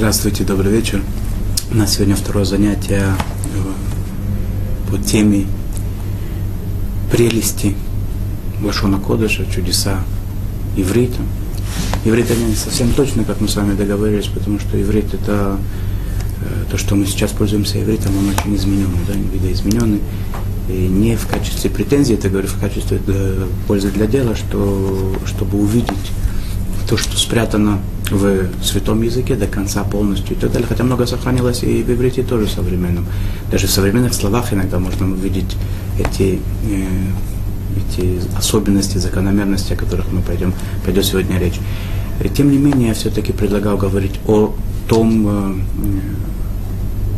Здравствуйте, добрый вечер. У нас сегодня второе занятие по теме прелести Лашона Кодыша, чудеса иврита. Иврит это не совсем точно, как мы с вами договорились, потому что иврит это э, то, что мы сейчас пользуемся ивритом, он очень измененный, да, видоизмененный. И не в качестве претензии, это говорю, в качестве э, пользы для дела, что, чтобы увидеть то, что спрятано в святом языке до конца полностью и так далее. Хотя много сохранилось и в иврите тоже современном. Даже в современных словах иногда можно увидеть эти, э, эти особенности, закономерности, о которых мы пойдем, пойдет сегодня речь. Тем не менее, я все-таки предлагал говорить о том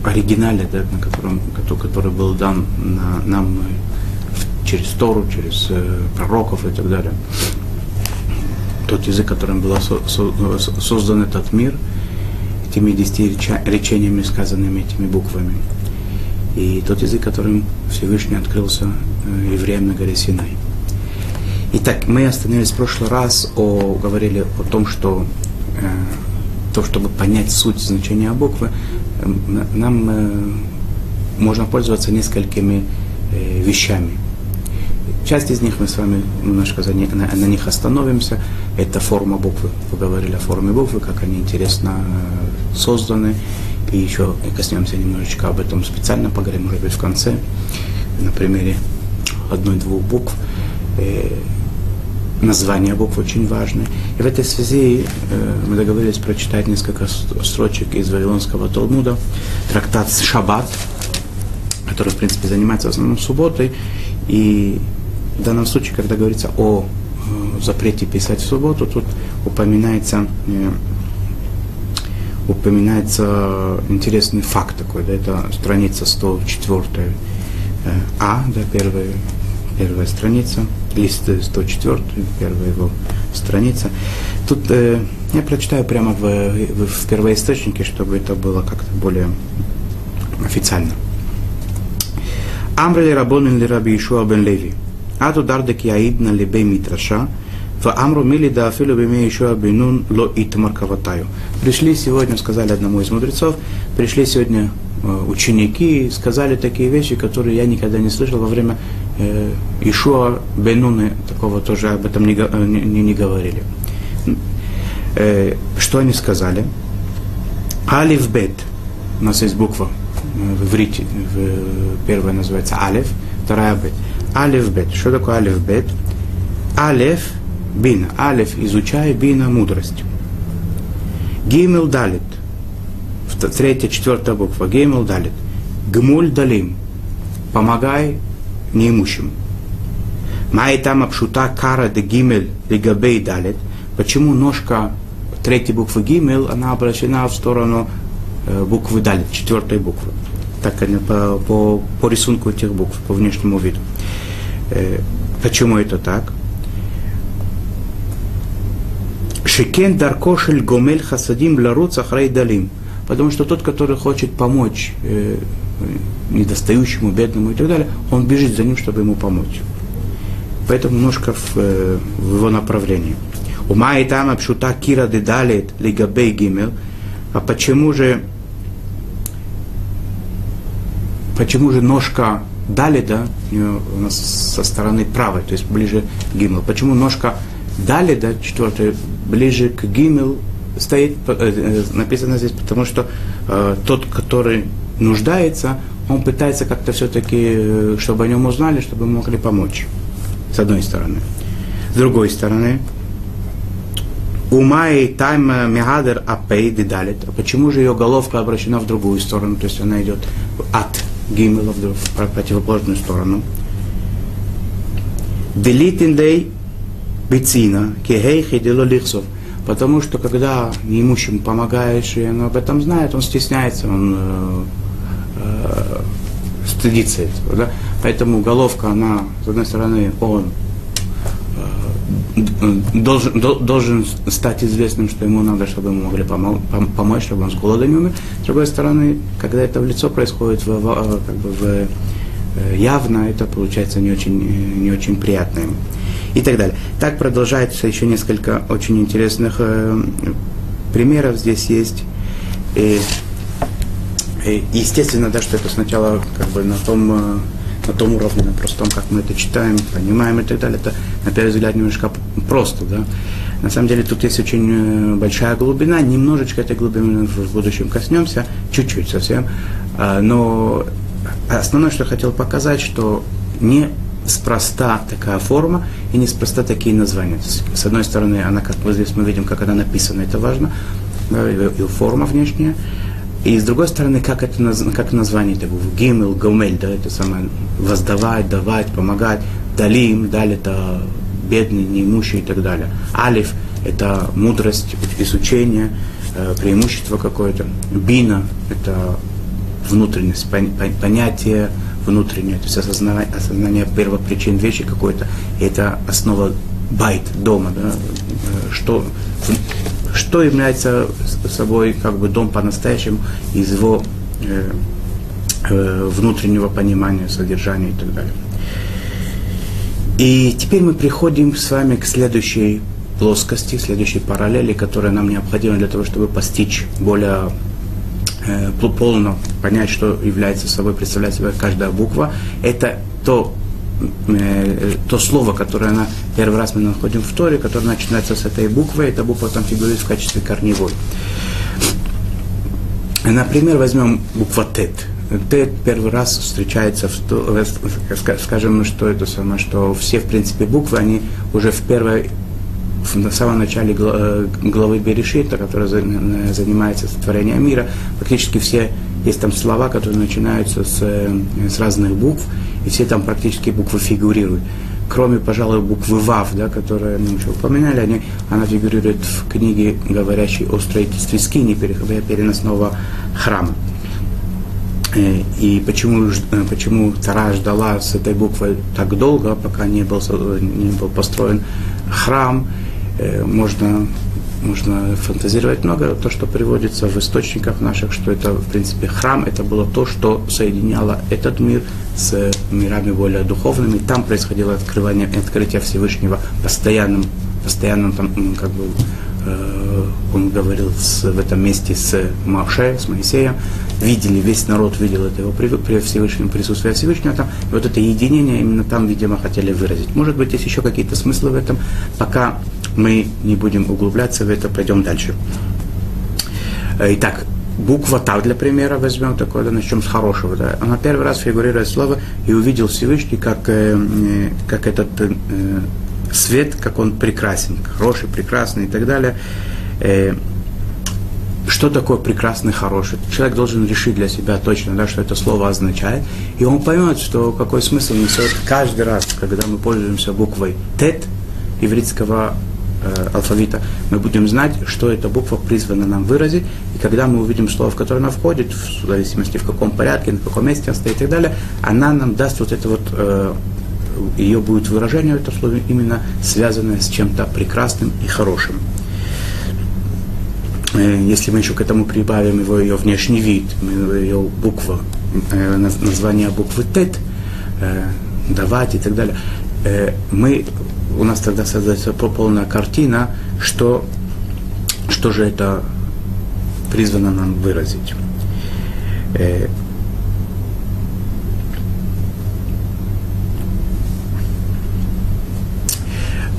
э, оригинале, да, на котором, который был дан на, нам через Тору, через э, пророков и так далее тот язык, которым был со, со, создан этот мир, этими десяти речениями, сказанными этими буквами. И тот язык, которым Всевышний открылся э, евреям на горе Синай. Итак, мы остановились в прошлый раз, о, говорили о том, что э, то, чтобы понять суть значения буквы, э, нам э, можно пользоваться несколькими э, вещами. Часть из них мы с вами немножко на, на, на них остановимся. Это форма буквы. Вы говорили о форме буквы, как они интересно э, созданы. И еще коснемся немножечко об этом специально, поговорим, может быть, в конце, на примере одной-двух букв. Э, название букв очень важны. И в этой связи э, мы договорились прочитать несколько строчек из Вавилонского Талмуда, трактат Шаббат, который, в принципе, занимается в основном субботой. И в данном случае, когда говорится о запрете писать в субботу, тут упоминается, э, упоминается интересный факт такой, да, это страница 104 э, А, да, первая, первая страница, лист 104, первая его страница. Тут э, я прочитаю прямо в, в, в первоисточнике, чтобы это было как-то более официально. Амрли Рабонин ли Раби Ишуа бен Леви. Яидна либей митраша, в Амру мили да афилу биме еще абинун ло итмар каватаю. Пришли сегодня, сказали одному из мудрецов, пришли сегодня ученики, сказали такие вещи, которые я никогда не слышал во время э, Ишуа Бенуны, такого тоже об этом не, не, не говорили. Э, что они сказали? Алиф бет. У нас есть буква в иврите, первая называется алиф, вторая бет. Алиф бет. Что такое алиф бет? Алиф бина. Алиф изучай, бина мудрость. Гимел далит. Третья, четвертая буква. Гимел далит. Гмуль далим. Помогай неимущим. Май там обшута кара де гимель лигабей далит. Почему ножка третьей буквы гимел, она обращена в сторону э, буквы далит, четвертой буквы. Так по, по, по рисунку этих букв, по внешнему виду. Э, почему это так? Шикен даркошель гомель хасадим ларуц ахрай далим. Потому что тот, который хочет помочь э, недостающему, бедному и так далее, он бежит за ним, чтобы ему помочь. Поэтому немножко в, э, в его направлении. Ума там обшута кира дедалит лигабей гимел. А почему же почему же ножка дали, да, у нас со стороны правой, то есть ближе к гимел. Почему ножка дали, да, четвертая, ближе к гимел стоит, э, э, написано здесь, потому что э, тот, который нуждается, он пытается как-то все-таки, э, чтобы о нем узнали, чтобы могли помочь. С одной стороны. С другой стороны, Умай тайм мегадер апей дедалит. А почему же ее головка обращена в другую сторону, то есть она идет от Гимела в противоположную сторону. Делитиндей бицина, кехей хидело лихсов. Потому что когда неимущим помогаешь, и он об этом знает, он стесняется, он э, э, стыдится этого. Да? Поэтому головка, она, с одной стороны, он должен, должен стать известным, что ему надо, чтобы ему могли помочь, чтобы он с голода не умер. С другой стороны, когда это в лицо происходит в, в, как бы в, э, явно, это получается не очень, не очень приятно ему. И так далее. Так продолжается еще несколько очень интересных э, примеров здесь есть. И, и естественно, да, что это сначала как бы на том, э, на том уровне, на простом, как мы это читаем, понимаем и так далее, это на первый взгляд немножко просто, да. На самом деле тут есть очень э, большая глубина, немножечко этой глубины в будущем коснемся, чуть-чуть совсем, а, но основное, что я хотел показать, что не спроста такая форма и неспроста такие названия. С одной стороны, она, как вот здесь мы видим, как она написана, это важно, да, и форма внешняя. И с другой стороны, как это как название это гимел, гомель, да, это самое воздавать, давать, помогать, далим, даль это бедный, неимущий и так далее. Алиф это мудрость, изучение, э, преимущество какое-то. Бина это внутренность, понятие, внутреннее, то есть осознание, осознание первопричин вещи какой-то, и это основа байт дома, да, что, что является собой как бы дом по-настоящему из его э, э, внутреннего понимания, содержания и так далее. И теперь мы приходим с вами к следующей плоскости, следующей параллели, которая нам необходима для того, чтобы постичь более э, полно понять, что является собой, представляет собой каждая буква, это то, э, то слово, которое на первый раз мы находим в Торе, которое начинается с этой буквы, эта буква там фигурирует в качестве корневой. Например, возьмем буква Тет. Тет первый раз встречается в, скажем, что это самое, что все, в принципе, буквы, они уже в первой в самом начале э, главы Берешита, которая занимается сотворением мира, практически все, есть там слова, которые начинаются с, э, с разных букв, и все там практически буквы фигурируют. Кроме, пожалуй, буквы ВАВ, да, которые мы уже упоминали, они, она фигурирует в книге, говорящей о строительстве скини, переносного храма. Э, и почему, почему Тара ждала с этой буквой так долго, пока не был, не был построен храм, Э, можно, можно фантазировать много, то, что приводится в источниках наших, что это, в принципе, храм, это было то, что соединяло этот мир с мирами более духовными. Там происходило открывание, открытие Всевышнего постоянным, постоянным там, как бы, э, он говорил с, в этом месте с Маше, с Моисеем, видели, весь народ видел это его при, при Всевышнем, присутствие Всевышнего там, и вот это единение именно там, видимо, хотели выразить. Может быть, есть еще какие-то смыслы в этом, пока мы не будем углубляться в это, пойдем дальше. Э, итак, буква Тав для примера возьмем такое, да, начнем с хорошего. Да. Она первый раз фигурирует слово и увидел Всевышний, как, э, э как этот э, свет, как он прекрасен, хороший, прекрасный и так далее. Э, что такое прекрасный, хороший. Человек должен решить для себя точно, да, что это слово означает, и он поймет, что какой смысл несет каждый раз, когда мы пользуемся буквой Тет еврейского э, алфавита, мы будем знать, что эта буква призвана нам выразить, и когда мы увидим слово, в которое она входит, в зависимости в каком порядке, на каком месте она стоит и так далее, она нам даст вот это вот, э, ее будет выражение, это слово именно связанное с чем-то прекрасным и хорошим. Э, если мы еще к этому прибавим его ее внешний вид, ее буква, название буквы ТЭТ, э, давать и так далее, мы у нас тогда создается полная картина, что, что же это призвано нам выразить. Э,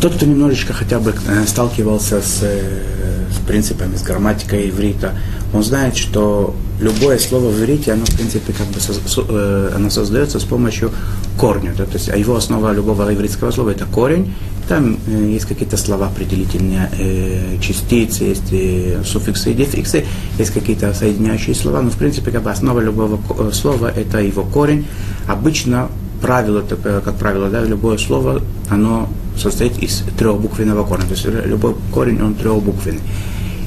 тот, кто немножечко хотя бы э, сталкивался с, э, принципами, с грамматикой иврита, он знает, что любое слово в иврите, оно, в принципе, как бы со, со, оно создается с помощью корня. Да? То есть а его основа любого ивритского слова – это корень. Там э, есть какие-то слова определительные, э, частицы, есть э, суффиксы и дефиксы, есть какие-то соединяющие слова, но, в принципе, как бы основа любого э, слова – это его корень. Обычно правило, э, как правило, да, любое слово, оно состоит из трехбуквенного корня. То есть любой корень, он трехбуквенный.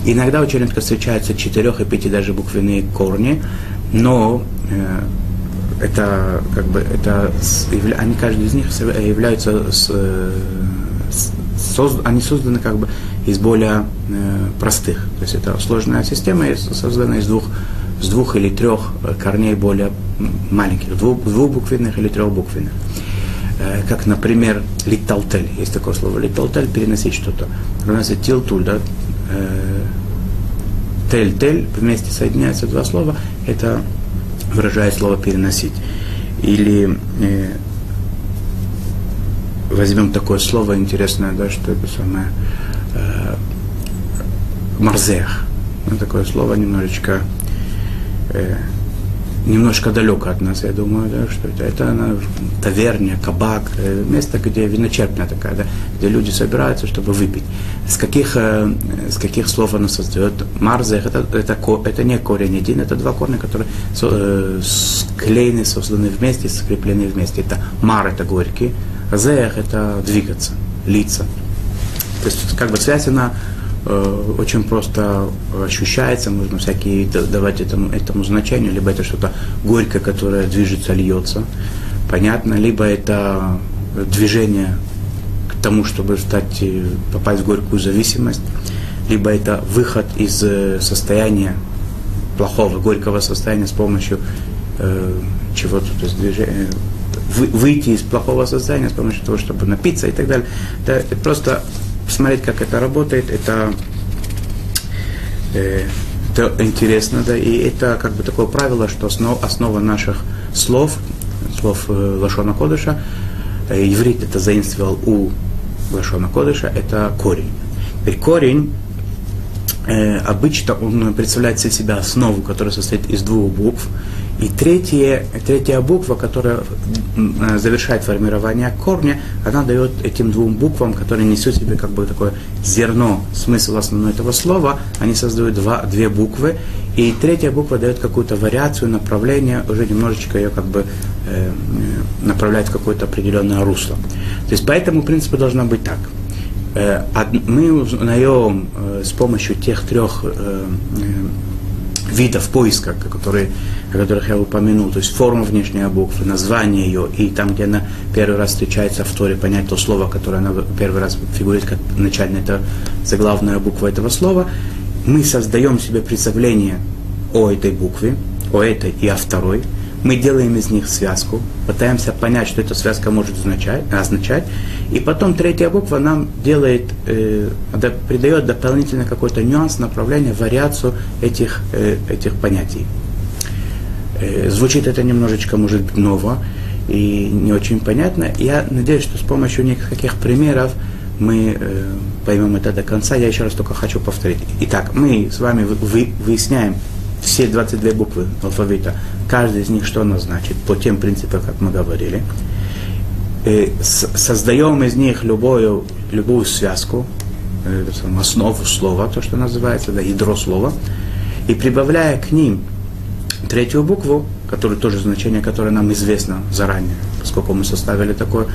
Иногда очень редко встречаются четырех и пяти даже буквенные корни, но э, это как бы это они каждый из них являются с, с, созд, они созданы как бы из более э, простых. То есть это сложная система, создана из двух с двух или трех корней более маленьких, двух, двухбуквенных или трехбуквенных. Э, как, например, литалтель. Есть такое слово литалтель, переносить что-то. Это тилтуль, да, э, тель-тель, вместе соединяются два слова, это выражает слово переносить. Или э, возьмем такое слово интересное, да, что это самое э, марзех. Ну, такое слово немножечко э, немножко далеко от нас, я думаю, да, что это, это она, таверня, кабак, э, место, где виночерпня такая, да, где люди собираются, чтобы выпить. С каких, э, с каких слов она создает? Марзех, это, это, это не корень один, это два корня, которые э, склеены, созданы вместе, скреплены вместе. Это мар, это горький, зех, это двигаться, лица. То есть, как бы связь, она очень просто ощущается, можно всякие давать этому, этому значению, либо это что-то горькое, которое движется, льется, понятно, либо это движение к тому, чтобы стать, э, попасть в горькую зависимость, либо это выход из э, состояния плохого, горького состояния с помощью э, чего-то, то есть движения, вы, выйти из плохого состояния с помощью того, чтобы напиться и так далее. Это просто посмотреть, как это работает, это, э, это интересно, да, и это как бы такое правило, что основ, основа наших слов, слов э, Лашона Кодыша, э, иврит это заимствовал у Лашона Кодыша, это корень. Теперь корень э, обычно он представляет из себя основу, которая состоит из двух букв, и третья, третья буква, которая завершает формирование корня, она дает этим двум буквам, которые несут себе как бы такое зерно, смысл основной этого слова, они создают два, две буквы, и третья буква дает какую-то вариацию, направление, уже немножечко ее как бы э, направляет в какое-то определенное русло. То есть по этому принципу должно быть так. Э, мы узнаем э, с помощью тех трех э, видов поиска, которые, о которых я упомянул, то есть форма внешней буквы, название ее, и там, где она первый раз встречается в Торе, понять то слово, которое она первый раз фигурирует как начальная, это заглавная буква этого слова, мы создаем себе представление о этой букве, о этой и о второй, мы делаем из них связку, пытаемся понять, что эта связка может означать, означать и потом третья буква нам делает, э, придает дополнительно какой-то нюанс, направление, вариацию этих, э, этих понятий. Э, звучит это немножечко, может быть, ново и не очень понятно. Я надеюсь, что с помощью нескольких примеров мы э, поймем это до конца. Я еще раз только хочу повторить. Итак, мы с вами вы, выясняем все 22 буквы алфавита, каждый из них что она значит, по тем принципам, как мы говорили? Э, создаем из них любую, любую связку, э, основу слова, то, что называется, да, ядро слова, и прибавляя к ним третью букву, которая тоже значение, которое нам известно заранее, поскольку мы составили такое,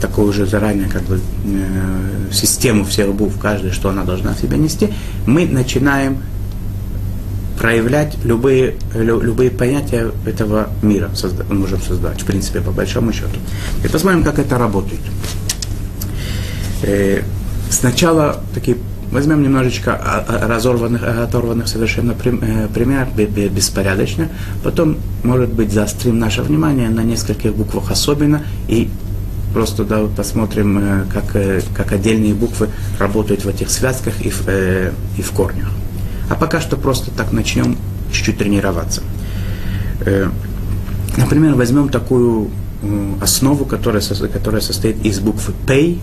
такую же заранее как бы, э, систему всех букв, каждой, что она должна в себе нести, мы начинаем проявлять любые, любые понятия этого мира, созда, можем создать, в принципе, по большому счету. И посмотрим, как это работает. Э, сначала такие возьмем немножечко разорванных, оторванных совершенно э, пример, беспорядочно, потом, может быть, заострим наше внимание на нескольких буквах особенно, и просто да, посмотрим, э, как, как отдельные буквы работают в этих связках и в, и в корнях. А пока что просто так начнем чуть-чуть тренироваться. Э, например, возьмем такую основу, которая, которая состоит из буквы «пей»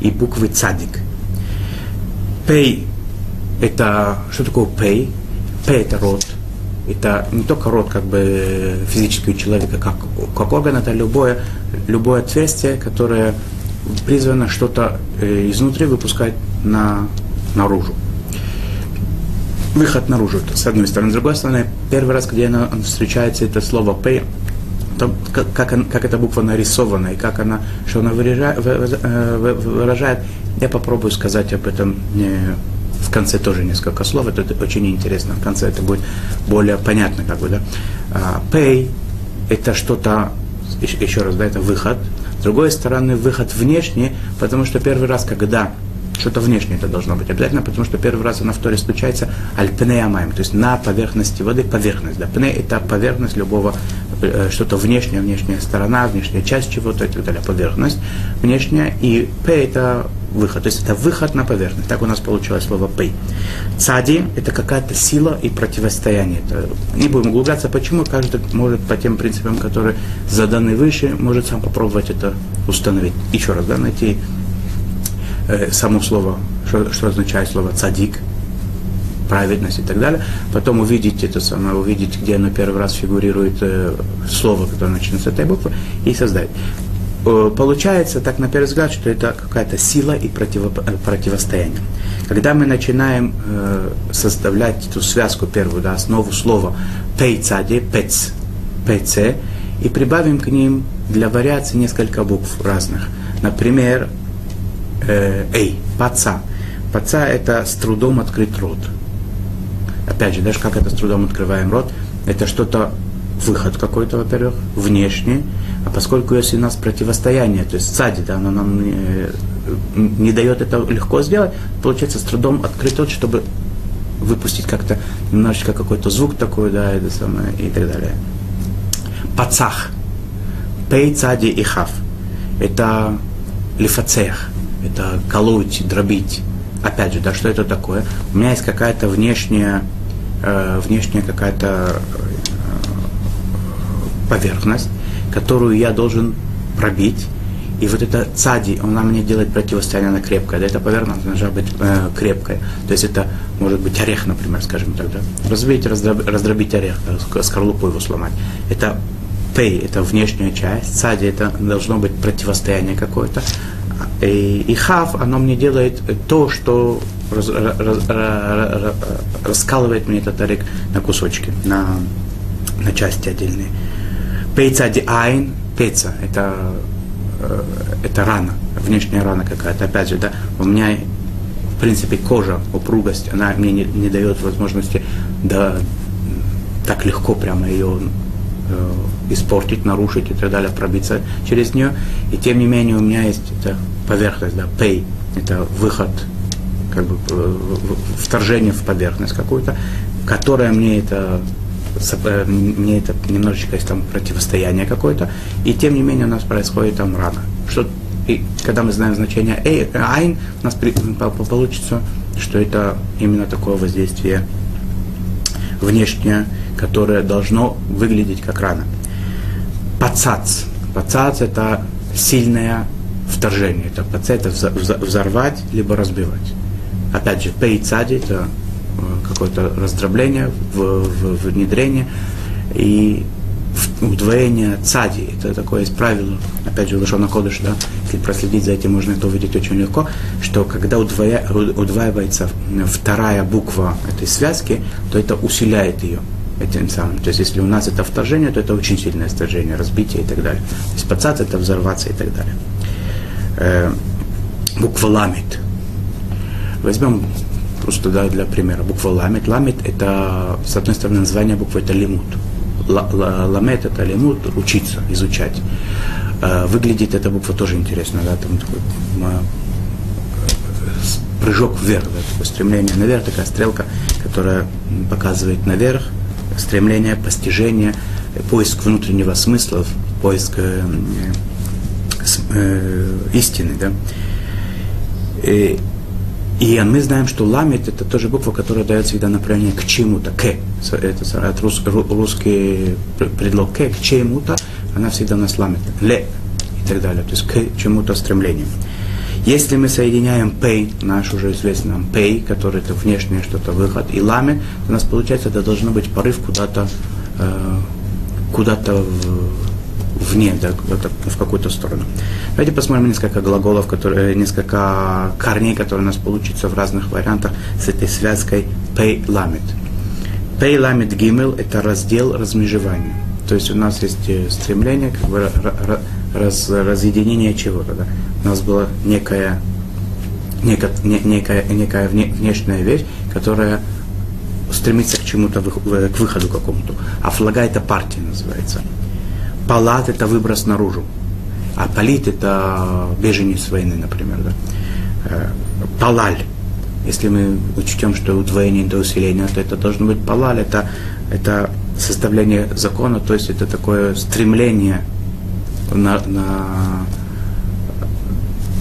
и буквы «цадик». «Пей» – это что такое «пей»? «Пей» – это род. Это не только род как бы физического человека, как, как орган, это любое, любое отверстие, которое призвано что-то э, изнутри выпускать на, наружу выход наружу, с одной стороны. С другой стороны, первый раз, где она встречается это слово «пей», то, как, как, как эта буква нарисована и как она, что она выражает, выражает, я попробую сказать об этом не, в конце тоже несколько слов, это очень интересно, в конце это будет более понятно, как бы, да. А, pay – это что-то, еще раз, да, это выход. С другой стороны, выход внешний, потому что первый раз, когда что-то внешнее это должно быть обязательно, потому что первый раз она в Торе случается альпнеямаем, то есть на поверхности воды, поверхность. Да. Пне – это поверхность любого, э, что-то внешнее, внешняя сторона, внешняя часть чего-то и так далее, поверхность внешняя. И п – это выход. То есть это выход на поверхность. Так у нас получилось слово пей. Цади – это какая-то сила и противостояние. Это, не будем углубляться, почему. Каждый может по тем принципам, которые заданы выше, может сам попробовать это установить. Еще раз, да, найти э, само слово, что, что означает слово цадик, праведность и так далее. Потом увидеть это самое, увидеть, где оно первый раз фигурирует э, слово, которое начинается с этой буквы, и создать. Э, получается, так на первый взгляд, что это какая-то сила и противо, э, противостояние. Когда мы начинаем э, составлять эту связку первую, да, основу слова пейцади, пец, пц, и прибавим к ним для вариации несколько букв разных. Например, э, эй, паца. Паца – это с трудом открыть рот. Опять же, даже как это с трудом открываем рот, это что-то, выход какой-то, во-первых, внешний, а поскольку если у нас противостояние, то есть сзади, да, оно нам не, не дает это легко сделать, получается с трудом открыть рот, чтобы выпустить как-то немножечко какой-то звук такой, да, это самое, и так далее. Пацах. Пей, цади и хав. Это лифацех. Это колоть, дробить. Опять же, да, что это такое? У меня есть какая-то внешняя, э, внешняя какая-то э, поверхность, которую я должен пробить. И вот это цади, она мне делает противостояние, она крепкая. Да, эта поверхность должна быть э, крепкая. То есть это может быть орех, например, скажем так. Да? Разбить, раздробить, раздробить орех, да, скорлупу его сломать. Это пей, это внешняя часть. Цади, это должно быть противостояние какое-то. И, хав, оно мне делает то, что раз, раз, раз, раскалывает мне этот орех на кусочки, на, на части отдельные. Пейца ди айн, пейца, это, э, это рана, внешняя рана какая-то. Опять же, да, у меня, в принципе, кожа, упругость, она мне не, не дает возможности да, так легко прямо ее э, испортить, нарушить и так далее, пробиться через нее. И тем не менее у меня есть эта поверхность, да, pay, это выход, как бы э, вторжение в поверхность какую-то, которая мне это мне это немножечко есть там противостояние какое-то, и тем не менее у нас происходит там рана. Что, и когда мы знаем значение эй, айн, у нас при, получится, что это именно такое воздействие внешнее, которое должно выглядеть как рана. Пацац. Пацац – это сильное вторжение. Это это взорвать, либо разбивать. Опять же, пейцади – это какое-то раздробление, в, в, внедрение и удвоение цади. Это такое есть правило, опять же, Лошона Кодыш, да, если проследить за этим, можно это увидеть очень легко, что когда удвоя, удваивается вторая буква этой связки, то это усиляет ее этим самым. То есть, если у нас это вторжение, то это очень сильное вторжение, разбитие и так далее. То есть, пацац это взорваться и так далее. Э, буква ламит. Возьмем просто да, для примера. Буква ламет. Ламет это, с одной стороны, название буквы это лимут. Ламет это лимут, учиться, изучать. Э, выглядит эта буква тоже интересно, да, там такой прыжок вверх, да, такое стремление наверх, такая стрелка, которая показывает наверх, стремление, постижение, поиск внутреннего смысла, поиск э, э, истины, да. И и мы знаем, что ламит это тоже буква, которая дает всегда направление к чему-то, к. Это от рус, русский предлог к, к чему-то, она всегда у нас ламит. Ле и так далее. То есть к чему-то стремлению. Если мы соединяем пей, наш уже известный нам пей, который это внешнее что-то, выход, и то у нас получается, это должно быть порыв куда-то э, куда-то в, вне, да, в какую-то сторону. Давайте посмотрим несколько глаголов, которые, несколько корней, которые у нас получится в разных вариантах с этой связкой pay lamit. Pay lamit gimel – это раздел размежевания. То есть у нас есть э, стремление, как бы раз, разъединение чего-то. Да? У нас была некая, некая, некая, некая внешняя вещь, которая стремится к чему-то, к выходу какому-то. А флага это партия называется. Палат – это выброс наружу. А палит – это беженец войны, например. Да? Э, палаль. Если мы учтем, что удвоение это усиление, то это должно быть палаль. Это, это составление закона, то есть это такое стремление на, на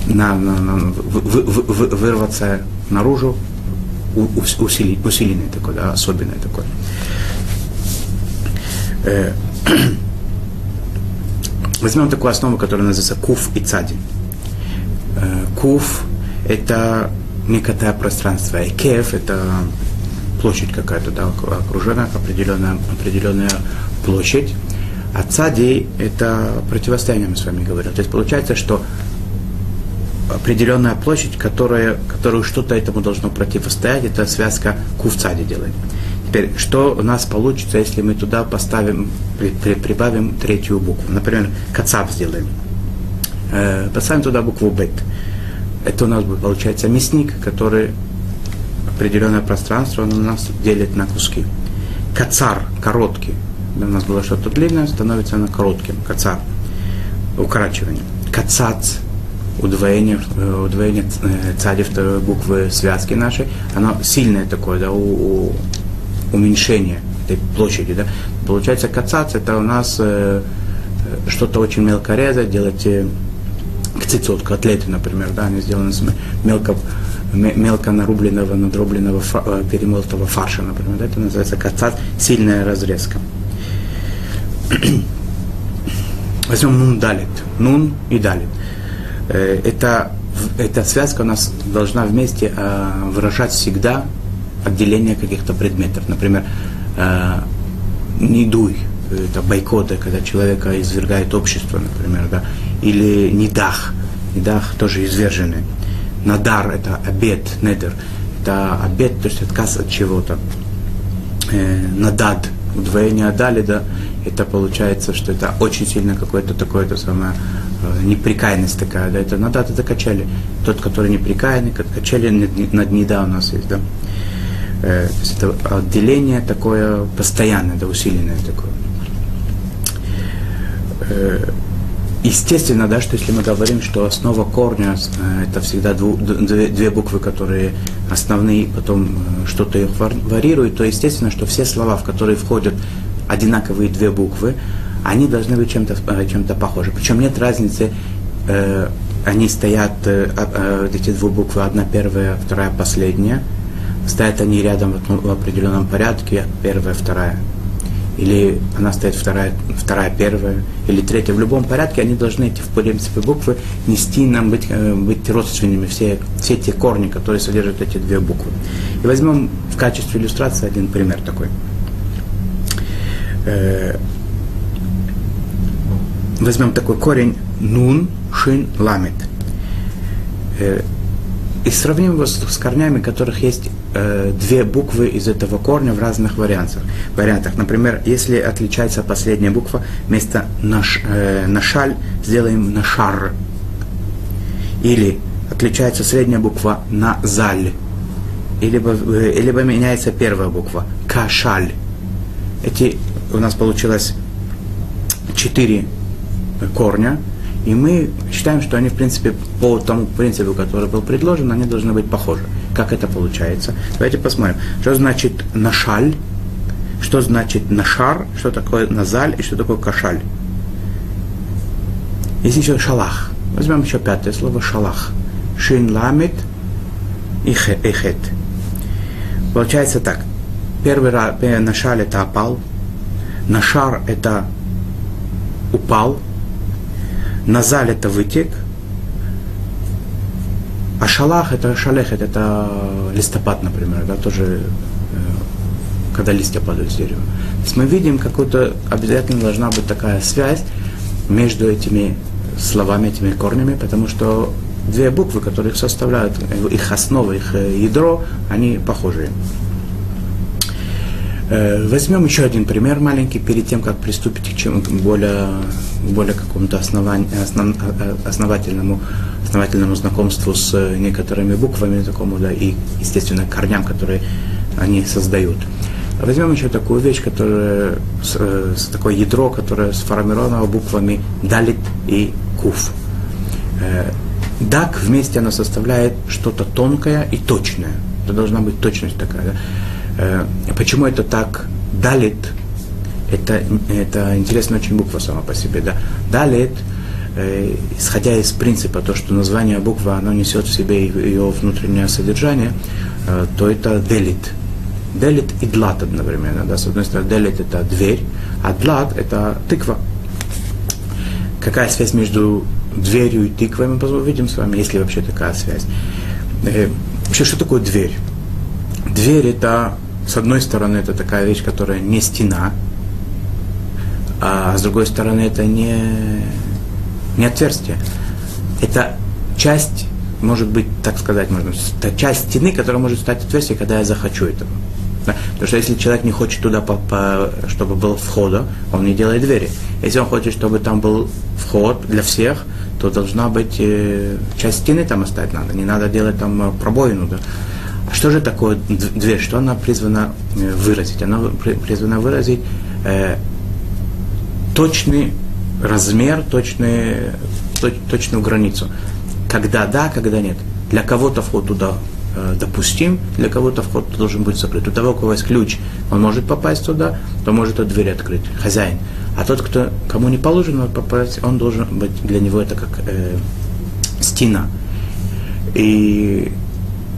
на, на, на, в, в, в, вырваться наружу, усили, усиленный такой, да, особенный такой. Возьмем такую основу, которая называется куф и цади. Э, куф – это некое пространство, и кеф – это площадь какая-то, да, окружена определенная, определенная площадь. А цади – это противостояние, мы с вами говорим. То есть получается, что определенная площадь, которая, которую что-то этому должно противостоять, это связка кувцади делает. Теперь, что у нас получится, если мы туда поставим, при, при, прибавим третью букву? Например, кацап сделаем. Э, поставим туда букву бет. Это у нас будет, получается, мясник, который определенное пространство, он у нас делит на куски. Кацар, короткий. У нас было что-то длинное, становится на коротким. Кацар. Укорачивание. Кацац, удвоение, э, удвоение э, цади буквы связки нашей, оно сильное такое, да, у, у, уменьшение этой площади, да. Получается, кацац это у нас э, э что-то очень мелкорезать, делать э, кцицот, котлеты, например, да, они сделаны из мелко, мелко нарубленного, надробленного, перемолотого фарша, например, да, это называется кацац, сильная разрезка. Возьмем нун далит, нун и далит. Э, это, эта связка у нас должна вместе э, выражать всегда отделение каких-то предметов. Например, э, не дуй, это бойкоты, когда человека извергает общество, например, да, или недах, недах тоже изверженный. Надар – это обед, недер, это обед, то есть отказ от чего-то. Э, надад, удвоение адалида, это получается, что это очень сильно какое-то такое-то самое Э, неприкаянность такая, да, это надо это качали. Тот, который неприкаянный, как качали над, над неда у нас есть, да. Э, то есть это отделение такое постоянное, да, усиленное такое. Э, естественно, да, что если мы говорим, что основа корня э, это всегда дву, две, две буквы, которые основные, потом что-то их варьирует, то естественно, что все слова, в которые входят одинаковые две буквы, они должны быть чем-то чем похожи. Причем нет разницы, э, они стоят, э, э, эти две буквы, одна первая, вторая последняя, стоят они рядом в, определенном порядке, первая, вторая. Или она стоит вторая, вторая, первая, или третья. В любом порядке они должны, эти, в принципе, буквы нести нам, быть, э, быть родственными, все, все те корни, которые содержат эти две буквы. И возьмем в качестве иллюстрации один пример такой. Э, возьмем такой корень нун, шин, ламит. Э, и сравним его с, с корнями, которых есть э, две буквы из этого корня в разных вариантах. вариантах. Например, если отличается последняя буква, вместо наш, э, нашаль сделаем нашар. Или отличается средняя буква на заль. Или, э, либо меняется первая буква кашаль. Эти у нас получилось четыре корня, и мы считаем, что они, в принципе, по тому принципу, который был предложен, они должны быть похожи. Как это получается? Давайте посмотрим. Что значит нашаль? Что значит нашар? Что такое назаль? И что такое кашаль? Есть еще шалах. Возьмем еще пятое слово шалах. Шин ламит и хет. Получается так. Первый раз нашаль это опал. Нашар это упал, Назаль это вытек, а шалах это шалехет, это листопад, например, да, тоже э, когда листья падают с дерева. То есть мы видим какую-то, обязательно должна быть такая связь между этими словами, этими корнями, потому что две буквы, которые их составляют, их основа, их э, ядро, они похожие. Э, возьмем еще один пример маленький, перед тем, как приступить к чему более, более какому-то основ, э, основательному, основательному знакомству с некоторыми буквами, такому, да, и, естественно, корням, которые они создают. Возьмем еще такую вещь, которая, с, э, с такое ядро, которое сформировано буквами далит и куф. Дак вместе она составляет что-то тонкое и точное. Это должна быть точность такая. Да? Э, почему это так? Далит, это, это интересная очень буква сама по себе, да. Далит, э, исходя из принципа, то, что название буквы, оно несет в себе ее внутреннее содержание, э, то это делит. Делит и длат одновременно. Да? С одной стороны, делит это дверь, а длат это тыква. Какая связь между дверью и тыквой, мы увидим с вами, если вообще такая связь. Вообще, что такое дверь? Дверь это, с одной стороны, это такая вещь, которая не стена, а с другой стороны, это не, не отверстие. Это часть, может быть, так сказать, можно, это часть стены, которая может стать отверстием, когда я захочу этого. Да? Потому что если человек не хочет туда, по, по, чтобы был входа, он не делает двери. Если он хочет, чтобы там был вход для всех, то должна быть э, часть стены там оставить надо. Не надо делать там э, пробоину. Да? Что же такое дверь? Что она призвана э, выразить? Она призвана выразить э, точный размер, точный, точ, точную границу. Когда да, когда нет. Для кого-то вход туда э, допустим, для кого-то вход должен быть закрыт. У того, у кого есть ключ, он может попасть туда, то может эту дверь открыть, хозяин. А тот, кто, кому не положено попасть, он должен быть, для него это как э, стена. И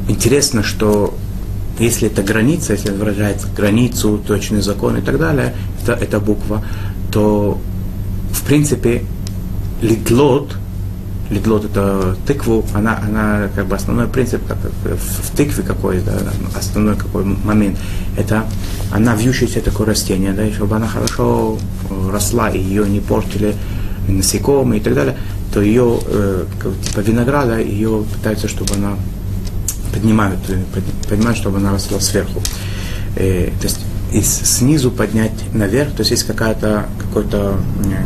интересно, что если это граница, если выражает границу, точный закон и так далее, это, это буква, то в принципе лидлот, лидлот это тыкву, она, она как бы основной принцип, как в, в тыкве какой, да, основной какой момент, это она вьющееся такое растение, да, и чтобы она хорошо росла и ее не портили насекомые и так далее, то ее, э, типа винограда, ее пытаются, чтобы она поднимают, э, поднимают, чтобы она росла сверху. Э, то есть и снизу поднять наверх, то есть есть какая-то какая-то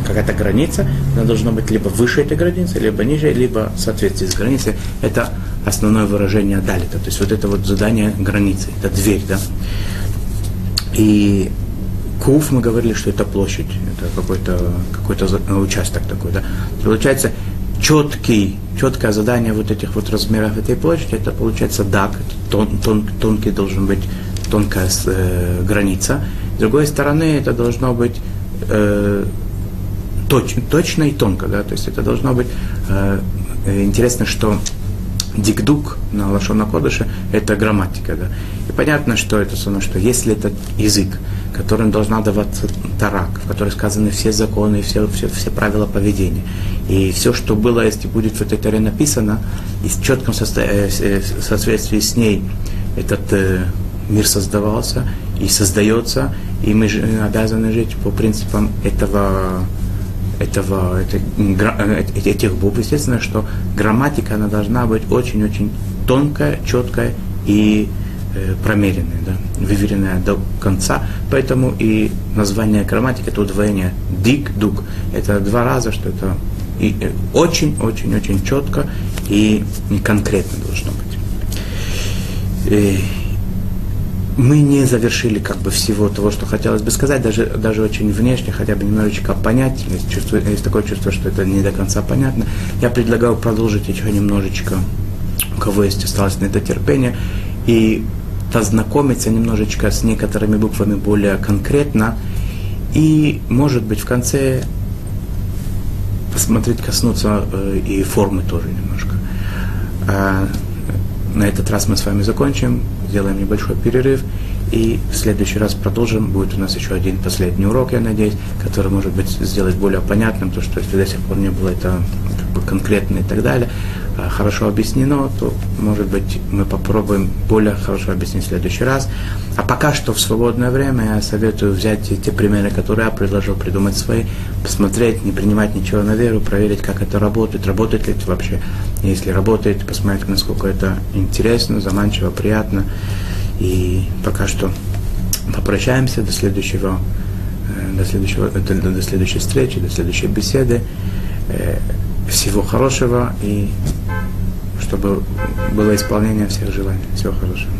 какая-то граница, она должна быть либо выше этой границы, либо ниже, либо в соответствии с границей. Это основное выражение далита. То есть вот это вот задание границы, это дверь, да. И Куф мы говорили, что это площадь, это какой-то какой участок такой, да. Получается, четкий, четкое задание вот этих вот размеров этой площади, это получается дак, тон, тон, тонкий должен быть тонкая э, граница. С другой стороны, это должно быть э, точ, точно и тонко, да, то есть это должно быть э, интересно, что дикдук на Лашона Кодыше – это грамматика. Да? И понятно, что это самое, что если это язык, которым должна даваться тарак, в котором сказаны все законы, все, все, все правила поведения, и все, что было, если будет в этой таре написано, и в четком э, э, соответствии с ней этот э, мир создавался и создается, и мы обязаны жить по принципам этого этого, это, э, этих букв, естественно, что грамматика, она должна быть очень-очень тонкая, четкая и э, промеренная, да, выверенная до конца. Поэтому и название грамматики это удвоение дик, дук. Это два раза, что это очень-очень-очень э, четко и конкретно должно быть. Мы не завершили как бы всего того, что хотелось бы сказать, даже, даже очень внешне, хотя бы немножечко понять, есть, чувство, есть такое чувство, что это не до конца понятно. Я предлагаю продолжить еще немножечко, у кого есть осталось на это терпение, и познакомиться немножечко с некоторыми буквами более конкретно, и, может быть, в конце посмотреть, коснуться э, и формы тоже немножко. На этот раз мы с вами закончим сделаем небольшой перерыв и в следующий раз продолжим. Будет у нас еще один последний урок, я надеюсь, который, может быть, сделать более понятным, то, что до сих пор не было это как бы конкретно и так далее, хорошо объяснено, то, может быть, мы попробуем более хорошо объяснить в следующий раз. А пока что в свободное время я советую взять те примеры, которые я предложил, придумать свои, посмотреть, не принимать ничего на веру, проверить, как это работает, работает ли это вообще. Если работает, посмотреть, насколько это интересно, заманчиво, приятно. И пока что попрощаемся до следующего, э, до, следующего, до, до следующей встречи, до следующей беседы. Э, всего хорошего и чтобы было исполнение всех желаний. Всего хорошего.